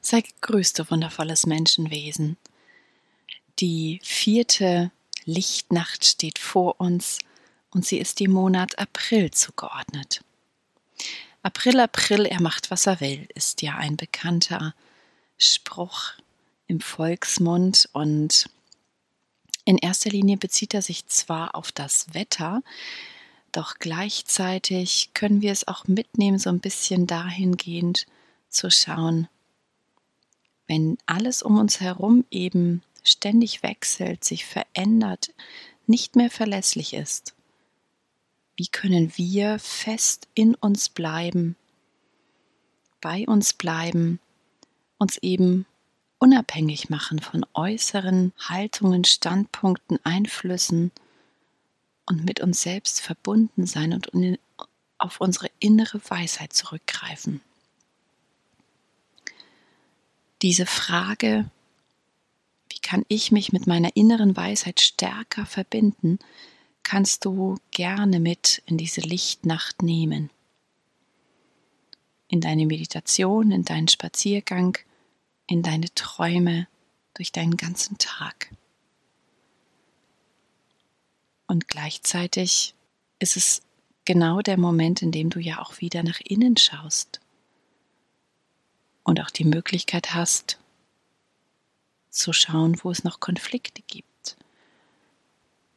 Sei gegrüßt, du wundervolles Menschenwesen. Die vierte Lichtnacht steht vor uns und sie ist dem Monat April zugeordnet. April, April, er macht, was er will, ist ja ein bekannter Spruch im Volksmund und in erster Linie bezieht er sich zwar auf das Wetter, doch gleichzeitig können wir es auch mitnehmen, so ein bisschen dahingehend zu schauen, wenn alles um uns herum eben ständig wechselt, sich verändert, nicht mehr verlässlich ist, wie können wir fest in uns bleiben, bei uns bleiben, uns eben unabhängig machen von äußeren Haltungen, Standpunkten, Einflüssen und mit uns selbst verbunden sein und auf unsere innere Weisheit zurückgreifen. Diese Frage, wie kann ich mich mit meiner inneren Weisheit stärker verbinden, kannst du gerne mit in diese Lichtnacht nehmen. In deine Meditation, in deinen Spaziergang, in deine Träume, durch deinen ganzen Tag. Und gleichzeitig ist es genau der Moment, in dem du ja auch wieder nach innen schaust und auch die Möglichkeit hast, zu schauen, wo es noch Konflikte gibt.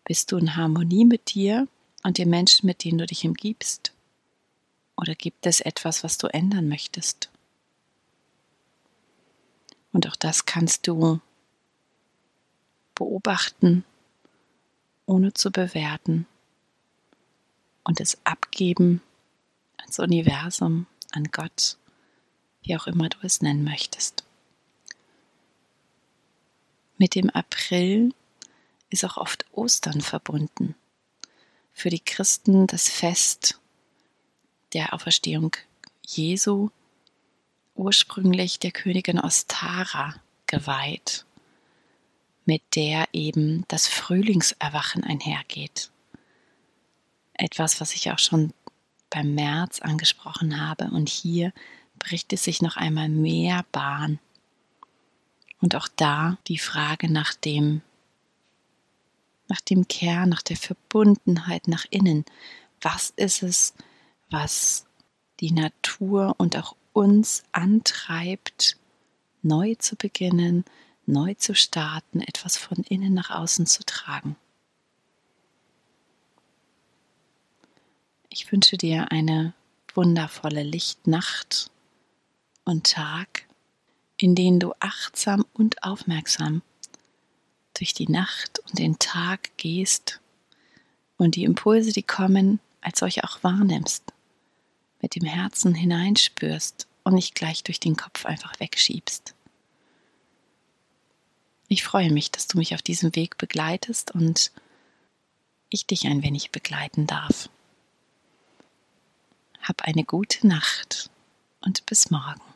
Bist du in Harmonie mit dir und den Menschen, mit denen du dich umgibst? Oder gibt es etwas, was du ändern möchtest? Und auch das kannst du beobachten, ohne zu bewerten und es abgeben ans Universum, an Gott wie auch immer du es nennen möchtest. Mit dem April ist auch oft Ostern verbunden. Für die Christen das Fest der Auferstehung Jesu, ursprünglich der Königin Ostara geweiht, mit der eben das Frühlingserwachen einhergeht. Etwas, was ich auch schon beim März angesprochen habe und hier bricht es sich noch einmal mehr Bahn. Und auch da die Frage nach dem, nach dem Kern, nach der Verbundenheit nach innen. Was ist es, was die Natur und auch uns antreibt, neu zu beginnen, neu zu starten, etwas von innen nach außen zu tragen? Ich wünsche dir eine wundervolle Lichtnacht und Tag, in denen du achtsam und aufmerksam durch die Nacht und den Tag gehst und die Impulse, die kommen, als solche auch wahrnimmst, mit dem Herzen hineinspürst und nicht gleich durch den Kopf einfach wegschiebst. Ich freue mich, dass du mich auf diesem Weg begleitest und ich dich ein wenig begleiten darf. Hab eine gute Nacht und bis morgen.